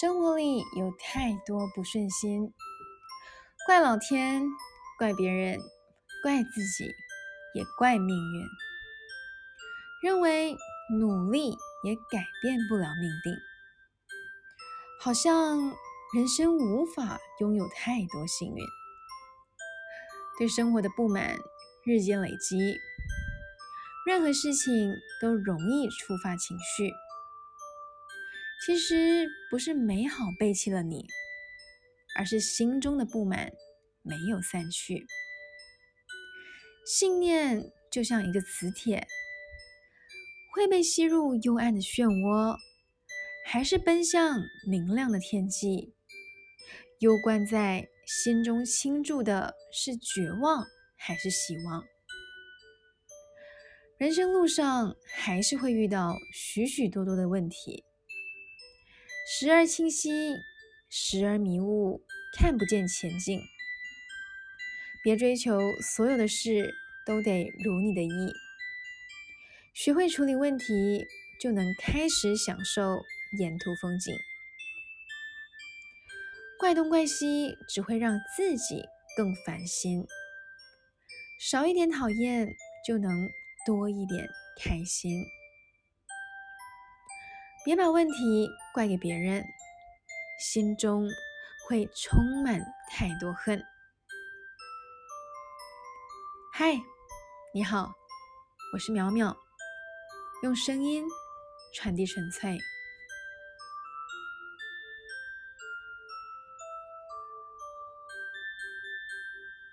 生活里有太多不顺心，怪老天，怪别人，怪自己，也怪命运。认为努力也改变不了命定，好像人生无法拥有太多幸运。对生活的不满日渐累积，任何事情都容易触发情绪。其实不是美好背弃了你，而是心中的不满没有散去。信念就像一个磁铁，会被吸入幽暗的漩涡，还是奔向明亮的天际？攸关在心中倾注的是绝望还是希望？人生路上还是会遇到许许多多的问题。时而清晰，时而迷雾，看不见前进。别追求所有的事都得如你的意，学会处理问题，就能开始享受沿途风景。怪东怪西只会让自己更烦心，少一点讨厌，就能多一点开心。别把问题怪给别人，心中会充满太多恨。嗨，你好，我是淼淼，用声音传递纯粹。